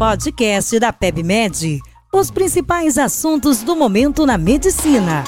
podcast da PebMed. Os principais assuntos do momento na medicina.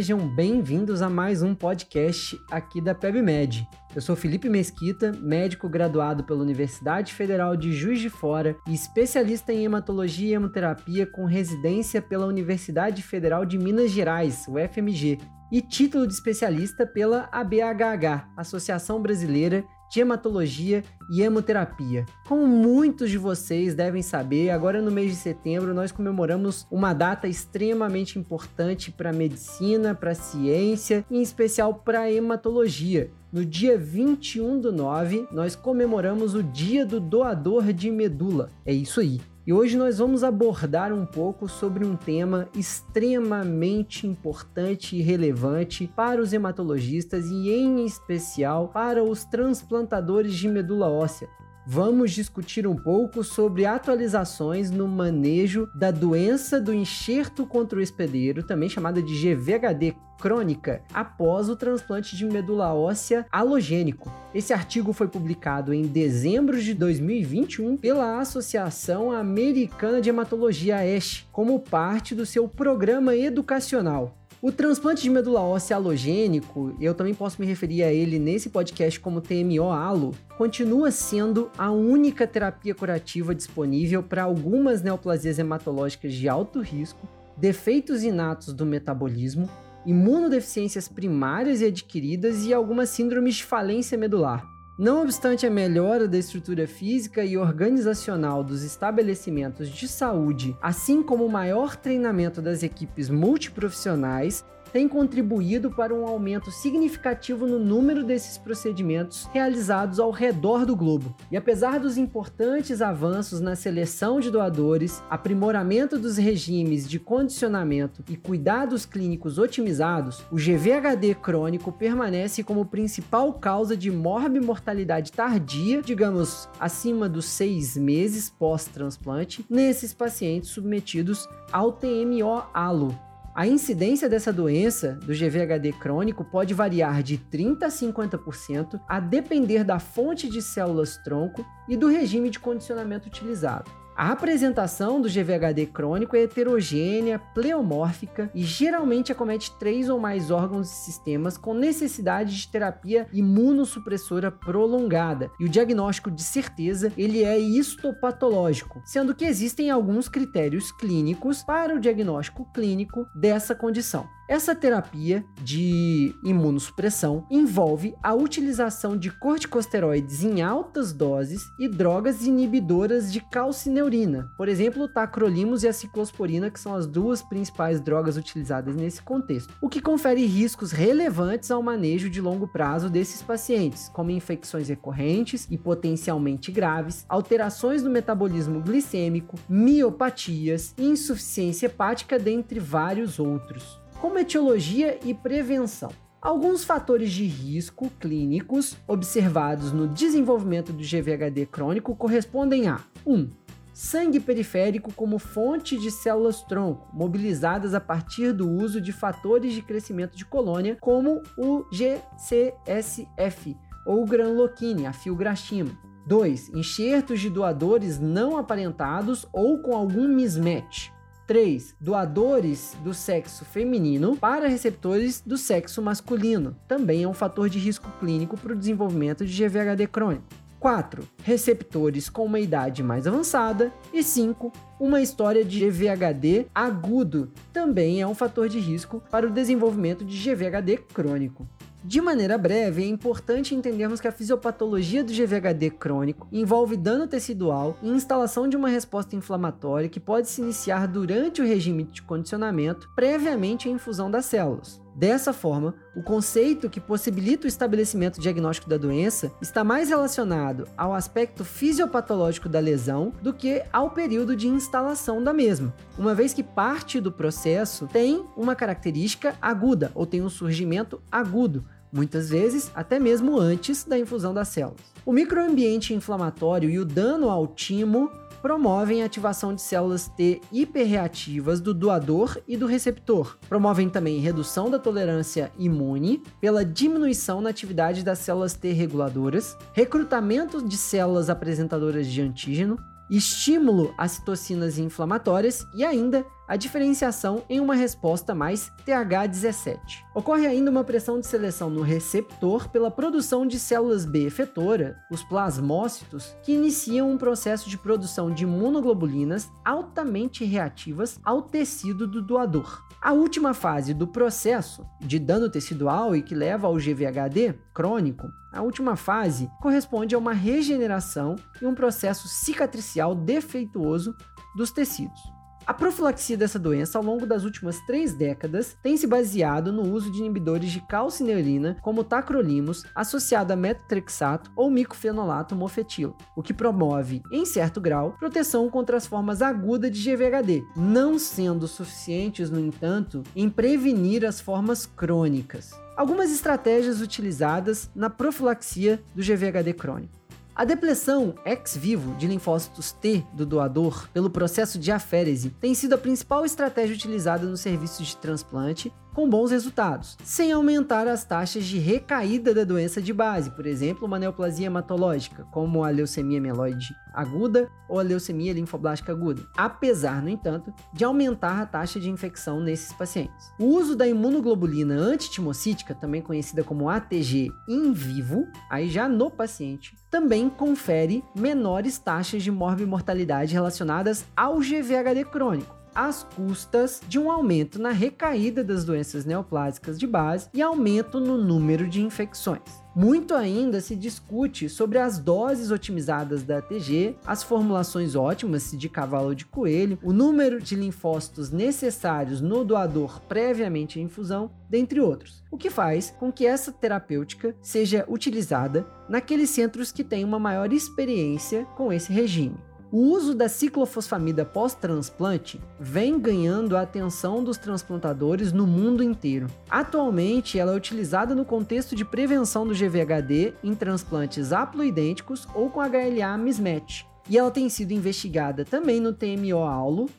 Sejam bem-vindos a mais um podcast aqui da PebMed. Eu sou Felipe Mesquita, médico graduado pela Universidade Federal de Juiz de Fora e especialista em hematologia e hemoterapia com residência pela Universidade Federal de Minas Gerais, UFMG, e título de especialista pela ABHH, Associação Brasileira de hematologia e hemoterapia. Como muitos de vocês devem saber, agora no mês de setembro nós comemoramos uma data extremamente importante para a medicina, para a ciência e em especial para a hematologia. No dia 21 do 9, nós comemoramos o Dia do Doador de Medula. É isso aí. E hoje nós vamos abordar um pouco sobre um tema extremamente importante e relevante para os hematologistas e, em especial, para os transplantadores de medula óssea. Vamos discutir um pouco sobre atualizações no manejo da doença do enxerto contra o hospedeiro, também chamada de GVHD crônica, após o transplante de medula óssea halogênico. Esse artigo foi publicado em dezembro de 2021 pela Associação Americana de Hematologia AESH, como parte do seu programa educacional. O transplante de medula óssea halogênico, eu também posso me referir a ele nesse podcast como TMO-ALO, continua sendo a única terapia curativa disponível para algumas neoplasias hematológicas de alto risco, defeitos inatos do metabolismo, imunodeficiências primárias e adquiridas e algumas síndromes de falência medular. Não obstante a melhora da estrutura física e organizacional dos estabelecimentos de saúde, assim como o maior treinamento das equipes multiprofissionais, tem contribuído para um aumento significativo no número desses procedimentos realizados ao redor do globo. E apesar dos importantes avanços na seleção de doadores, aprimoramento dos regimes de condicionamento e cuidados clínicos otimizados, o GVHD crônico permanece como principal causa de morbimortalidade tardia, digamos, acima dos seis meses pós-transplante, nesses pacientes submetidos ao TMO-ALO, a incidência dessa doença, do GVHD crônico, pode variar de 30% a 50%, a depender da fonte de células tronco e do regime de condicionamento utilizado. A apresentação do GVHD crônico é heterogênea, pleomórfica e geralmente acomete três ou mais órgãos e sistemas com necessidade de terapia imunossupressora prolongada. E o diagnóstico de certeza ele é histopatológico, sendo que existem alguns critérios clínicos para o diagnóstico clínico dessa condição. Essa terapia de imunossupressão envolve a utilização de corticosteroides em altas doses e drogas inibidoras de calcineurina, por exemplo, o tacrolimus e a ciclosporina, que são as duas principais drogas utilizadas nesse contexto, o que confere riscos relevantes ao manejo de longo prazo desses pacientes, como infecções recorrentes e potencialmente graves, alterações no metabolismo glicêmico, miopatias, insuficiência hepática, dentre vários outros como etiologia e prevenção. Alguns fatores de risco clínicos observados no desenvolvimento do GVHD crônico correspondem a 1. Um, sangue periférico como fonte de células tronco, mobilizadas a partir do uso de fatores de crescimento de colônia, como o GCSF ou granuloquine, a filgrastima. 2. Enxertos de doadores não aparentados ou com algum mismatch. 3. Doadores do sexo feminino para receptores do sexo masculino. Também é um fator de risco clínico para o desenvolvimento de GVHD crônico. 4. Receptores com uma idade mais avançada. E 5. Uma história de GVHD agudo. Também é um fator de risco para o desenvolvimento de GVHD crônico. De maneira breve, é importante entendermos que a fisiopatologia do GVHD crônico envolve dano tecidual e instalação de uma resposta inflamatória que pode se iniciar durante o regime de condicionamento, previamente à infusão das células. Dessa forma, o conceito que possibilita o estabelecimento diagnóstico da doença está mais relacionado ao aspecto fisiopatológico da lesão do que ao período de instalação da mesma, uma vez que parte do processo tem uma característica aguda ou tem um surgimento agudo, muitas vezes até mesmo antes da infusão das células. O microambiente inflamatório e o dano ao timo promovem a ativação de células T hiperreativas do doador e do receptor. Promovem também redução da tolerância imune pela diminuição na atividade das células T reguladoras, recrutamento de células apresentadoras de antígeno, estímulo a citocinas inflamatórias e ainda a diferenciação em uma resposta mais TH17. Ocorre ainda uma pressão de seleção no receptor pela produção de células B efetora, os plasmócitos, que iniciam um processo de produção de imunoglobulinas altamente reativas ao tecido do doador. A última fase do processo de dano tecidual e que leva ao GVHD crônico a última fase corresponde a uma regeneração e um processo cicatricial defeituoso dos tecidos. A profilaxia dessa doença ao longo das últimas três décadas tem se baseado no uso de inibidores de calcineurina como tacrolimus associado a metotrexato ou micofenolato mofetilo, o que promove, em certo grau, proteção contra as formas agudas de GVHD, não sendo suficientes, no entanto, em prevenir as formas crônicas. Algumas estratégias utilizadas na profilaxia do GVHD crônico. A depressão ex vivo de linfócitos T do doador pelo processo de aférese tem sido a principal estratégia utilizada no serviço de transplante com bons resultados, sem aumentar as taxas de recaída da doença de base, por exemplo, uma neoplasia hematológica, como a leucemia mieloide aguda ou a leucemia linfoblástica aguda, apesar, no entanto, de aumentar a taxa de infecção nesses pacientes. O uso da imunoglobulina antitimocítica, também conhecida como ATG in vivo, aí já no paciente, também confere menores taxas de morbimortalidade relacionadas ao GVHD crônico às custas de um aumento na recaída das doenças neoplásicas de base e aumento no número de infecções. Muito ainda se discute sobre as doses otimizadas da ATG, as formulações ótimas de cavalo ou de coelho, o número de linfócitos necessários no doador previamente à infusão, dentre outros. O que faz com que essa terapêutica seja utilizada naqueles centros que têm uma maior experiência com esse regime. O uso da ciclofosfamida pós-transplante vem ganhando a atenção dos transplantadores no mundo inteiro. Atualmente, ela é utilizada no contexto de prevenção do GVHD em transplantes haploidênticos ou com HLA mismatch. E ela tem sido investigada também no TMO aulo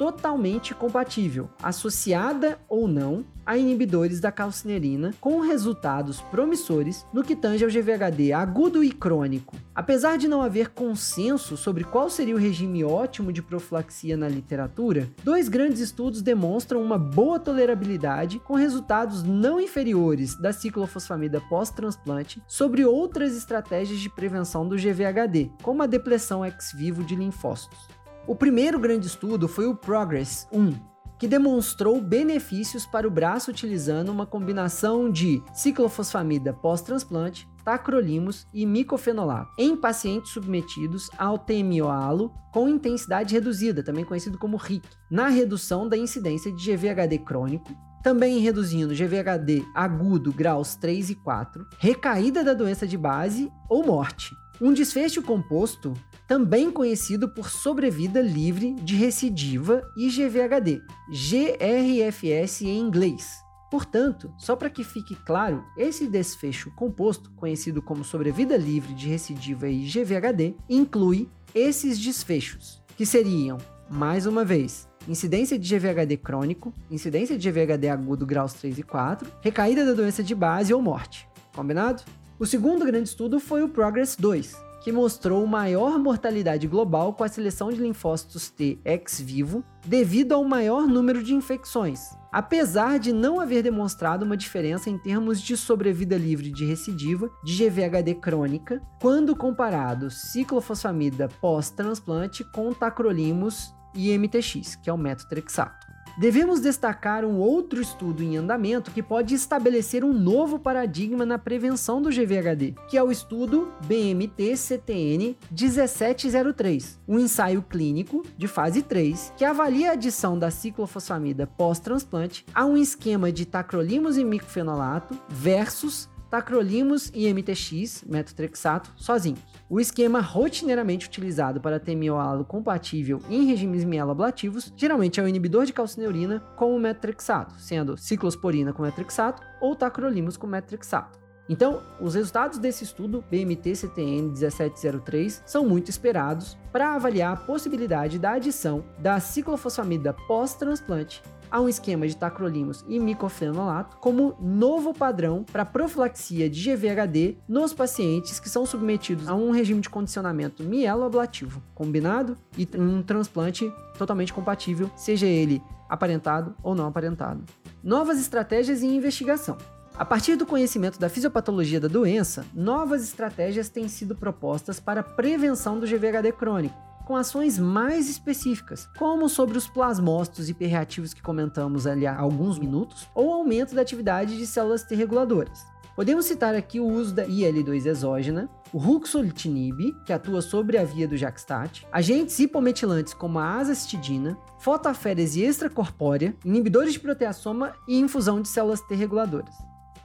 totalmente compatível, associada ou não a inibidores da calcinerina, com resultados promissores no que tange ao GVHD agudo e crônico. Apesar de não haver consenso sobre qual seria o regime ótimo de profilaxia na literatura, dois grandes estudos demonstram uma boa tolerabilidade com resultados não inferiores da ciclofosfamida pós-transplante sobre outras estratégias de prevenção do GVHD, como a depressão ex vivo de linfócitos. O primeiro grande estudo foi o Progress 1, que demonstrou benefícios para o braço utilizando uma combinação de ciclofosfamida pós-transplante, tacrolimus e micofenolato em pacientes submetidos ao TMO-ALO com intensidade reduzida, também conhecido como RIC, na redução da incidência de GVHD crônico, também reduzindo GVHD agudo graus 3 e 4, recaída da doença de base ou morte. Um desfecho composto também conhecido por sobrevida livre de recidiva e GVHD, GRFS em inglês. Portanto, só para que fique claro, esse desfecho composto, conhecido como sobrevida livre de recidiva e GVHD, inclui esses desfechos, que seriam, mais uma vez, incidência de GVHD crônico, incidência de GVHD agudo graus 3 e 4, recaída da doença de base ou morte. Combinado? O segundo grande estudo foi o Progress 2, que mostrou maior mortalidade global com a seleção de linfócitos T ex vivo devido ao maior número de infecções, apesar de não haver demonstrado uma diferença em termos de sobrevida livre de recidiva de GVHD crônica, quando comparado ciclofosfamida pós-transplante com tacrolimus e MTX, que é o metotrexato. Devemos destacar um outro estudo em andamento que pode estabelecer um novo paradigma na prevenção do GVHD, que é o estudo BMT-CTN 1703, um ensaio clínico de fase 3 que avalia a adição da ciclofosfamida pós-transplante a um esquema de tacrolimus e micofenolato versus tacrolimus e MTX, metotrexato, sozinhos. O esquema rotineiramente utilizado para TMO-ALO compatível em regimes mieloablativos geralmente é o inibidor de calcineurina com o metotrexato, sendo ciclosporina com metotrexato ou tacrolimus com metotrexato. Então, os resultados desse estudo BMT-CTN 1703 são muito esperados para avaliar a possibilidade da adição da ciclofosfamida pós-transplante a um esquema de tacrolimus e micofenolato como novo padrão para profilaxia de GVHD nos pacientes que são submetidos a um regime de condicionamento mieloablativo combinado e um transplante totalmente compatível, seja ele aparentado ou não aparentado. Novas estratégias e investigação. A partir do conhecimento da fisiopatologia da doença, novas estratégias têm sido propostas para a prevenção do GVHD crônico, com ações mais específicas, como sobre os plasmócitos hiperreativos que comentamos ali há alguns minutos, ou aumento da atividade de células T reguladoras. Podemos citar aqui o uso da IL-2 exógena, o ruxolitinib, que atua sobre a via do Jackstat, agentes hipometilantes como a azastidina, fotaférese extracorpórea, inibidores de proteasoma e infusão de células T reguladoras.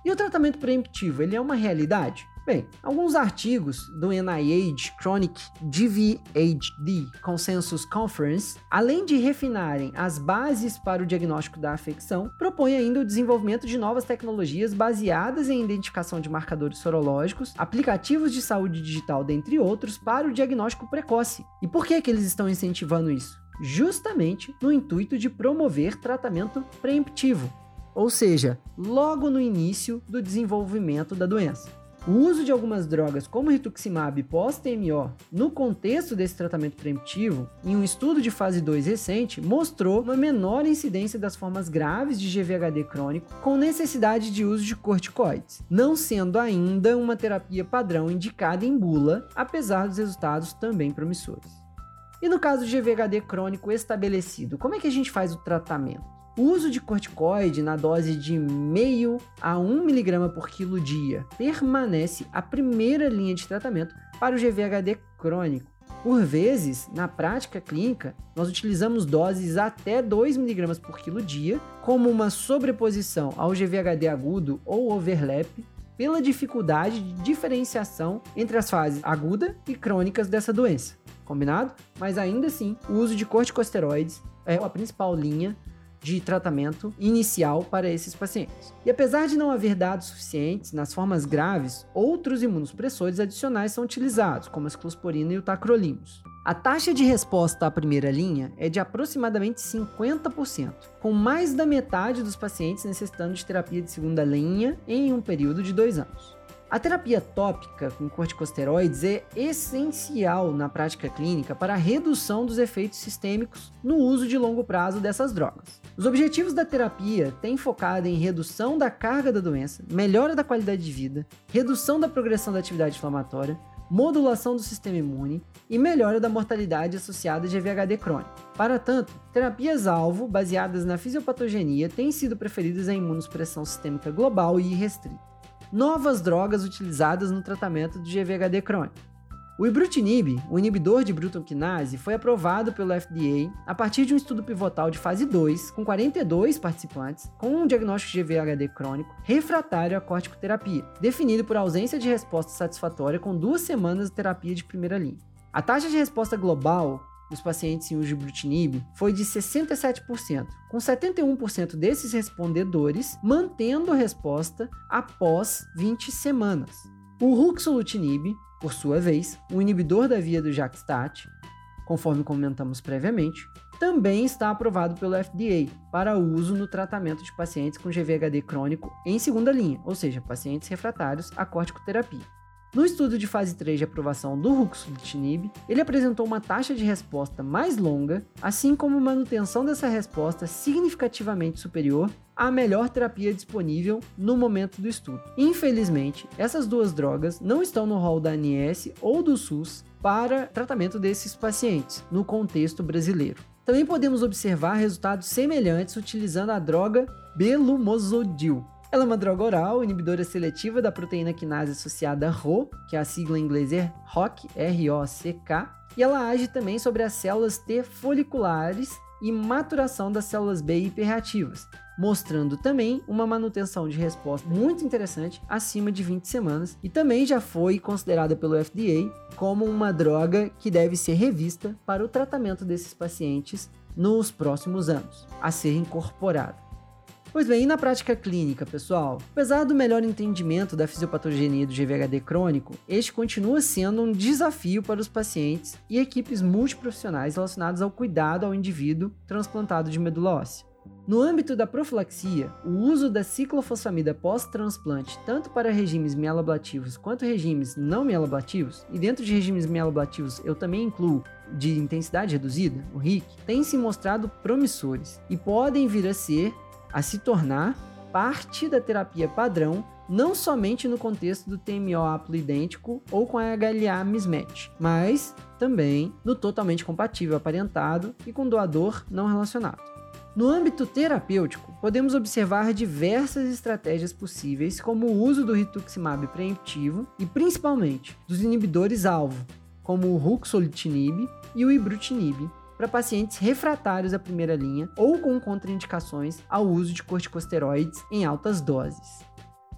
E o tratamento preemptivo, ele é uma realidade? Bem, alguns artigos do NIH Chronic GVHD Consensus Conference, além de refinarem as bases para o diagnóstico da afecção, propõem ainda o desenvolvimento de novas tecnologias baseadas em identificação de marcadores sorológicos, aplicativos de saúde digital, dentre outros, para o diagnóstico precoce. E por que, que eles estão incentivando isso? Justamente no intuito de promover tratamento preemptivo, ou seja, logo no início do desenvolvimento da doença. O uso de algumas drogas como rituximab pós-TMO no contexto desse tratamento preemptivo, em um estudo de fase 2 recente, mostrou uma menor incidência das formas graves de GVHD crônico com necessidade de uso de corticoides, não sendo ainda uma terapia padrão indicada em bula, apesar dos resultados também promissores. E no caso de GVHD crônico estabelecido, como é que a gente faz o tratamento? O uso de corticoide na dose de meio a 1 mg por quilo dia permanece a primeira linha de tratamento para o GVHD crônico. Por vezes, na prática clínica, nós utilizamos doses até 2 mg por quilo dia, como uma sobreposição ao GVHD agudo ou overlap, pela dificuldade de diferenciação entre as fases aguda e crônicas dessa doença. Combinado? Mas ainda assim, o uso de corticosteroides é a principal linha de tratamento inicial para esses pacientes. E apesar de não haver dados suficientes nas formas graves, outros imunossupressores adicionais são utilizados, como a ciclosporina e o tacrolimus. A taxa de resposta à primeira linha é de aproximadamente 50%, com mais da metade dos pacientes necessitando de terapia de segunda linha em um período de dois anos. A terapia tópica com corticosteroides é essencial na prática clínica para a redução dos efeitos sistêmicos no uso de longo prazo dessas drogas. Os objetivos da terapia têm focado em redução da carga da doença, melhora da qualidade de vida, redução da progressão da atividade inflamatória, modulação do sistema imune e melhora da mortalidade associada de VHD crônico. Para tanto, terapias-alvo baseadas na fisiopatogenia têm sido preferidas em imunossupressão sistêmica global e restrita novas drogas utilizadas no tratamento de GVHD crônico. O ibrutinib, o inibidor de Bruton kinase, foi aprovado pelo FDA a partir de um estudo pivotal de fase 2, com 42 participantes, com um diagnóstico de GVHD crônico refratário à corticoterapia, definido por ausência de resposta satisfatória com duas semanas de terapia de primeira linha. A taxa de resposta global dos pacientes em uso de brutinib foi de 67%, com 71% desses respondedores mantendo a resposta após 20 semanas. O ruxolutinib, por sua vez, um inibidor da via do JAK-STAT, conforme comentamos previamente, também está aprovado pelo FDA para uso no tratamento de pacientes com GVHD crônico em segunda linha, ou seja, pacientes refratários à corticoterapia. No estudo de fase 3 de aprovação do ruxolitinib, ele apresentou uma taxa de resposta mais longa, assim como manutenção dessa resposta significativamente superior à melhor terapia disponível no momento do estudo. Infelizmente, essas duas drogas não estão no rol da ANS ou do SUS para tratamento desses pacientes no contexto brasileiro. Também podemos observar resultados semelhantes utilizando a droga belumosodil, ela é uma droga oral, inibidora seletiva da proteína quinase associada RO, que é a sigla em inglês é ROCK, R-O-C-K, e ela age também sobre as células T foliculares e maturação das células B hiperreativas, mostrando também uma manutenção de resposta muito interessante acima de 20 semanas e também já foi considerada pelo FDA como uma droga que deve ser revista para o tratamento desses pacientes nos próximos anos, a ser incorporada. Pois bem, e na prática clínica, pessoal? Apesar do melhor entendimento da fisiopatogenia do GVHD crônico, este continua sendo um desafio para os pacientes e equipes multiprofissionais relacionados ao cuidado ao indivíduo transplantado de medula óssea. No âmbito da profilaxia, o uso da ciclofosfamida pós-transplante, tanto para regimes mielablativos quanto regimes não mielablativos, e dentro de regimes mielablativos eu também incluo de intensidade reduzida, o RIC, têm se mostrado promissores e podem vir a ser, a se tornar, parte da terapia padrão não somente no contexto do TMO haploidêntico ou com a HLA mismatch, mas também no totalmente compatível aparentado e com doador não relacionado. No âmbito terapêutico, podemos observar diversas estratégias possíveis, como o uso do rituximab preemptivo e principalmente dos inibidores-alvo, como o ruxolitinib e o ibrutinib, para pacientes refratários à primeira linha ou com contraindicações ao uso de corticosteroides em altas doses.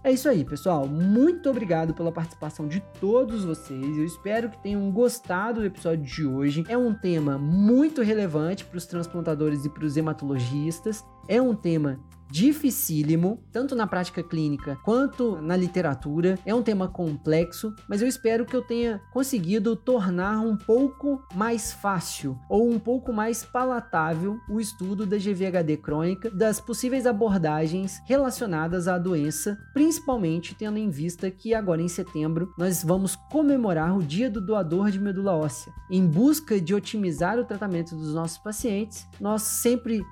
É isso aí, pessoal. Muito obrigado pela participação de todos vocês. Eu espero que tenham gostado do episódio de hoje. É um tema muito relevante para os transplantadores e para os hematologistas. É um tema dificílimo, tanto na prática clínica quanto na literatura. É um tema complexo, mas eu espero que eu tenha conseguido tornar um pouco mais fácil ou um pouco mais palatável o estudo da GVHD crônica, das possíveis abordagens relacionadas à doença, principalmente tendo em vista que agora em setembro nós vamos comemorar o Dia do Doador de Medula Óssea. Em busca de otimizar o tratamento dos nossos pacientes, nós sempre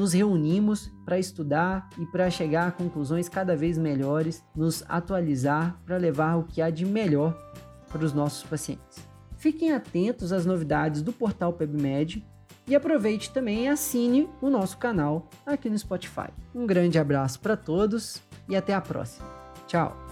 nos reunimos para estudar e para chegar a conclusões cada vez melhores, nos atualizar para levar o que há de melhor para os nossos pacientes. Fiquem atentos às novidades do portal PebMed e aproveite também e assine o nosso canal aqui no Spotify. Um grande abraço para todos e até a próxima. Tchau!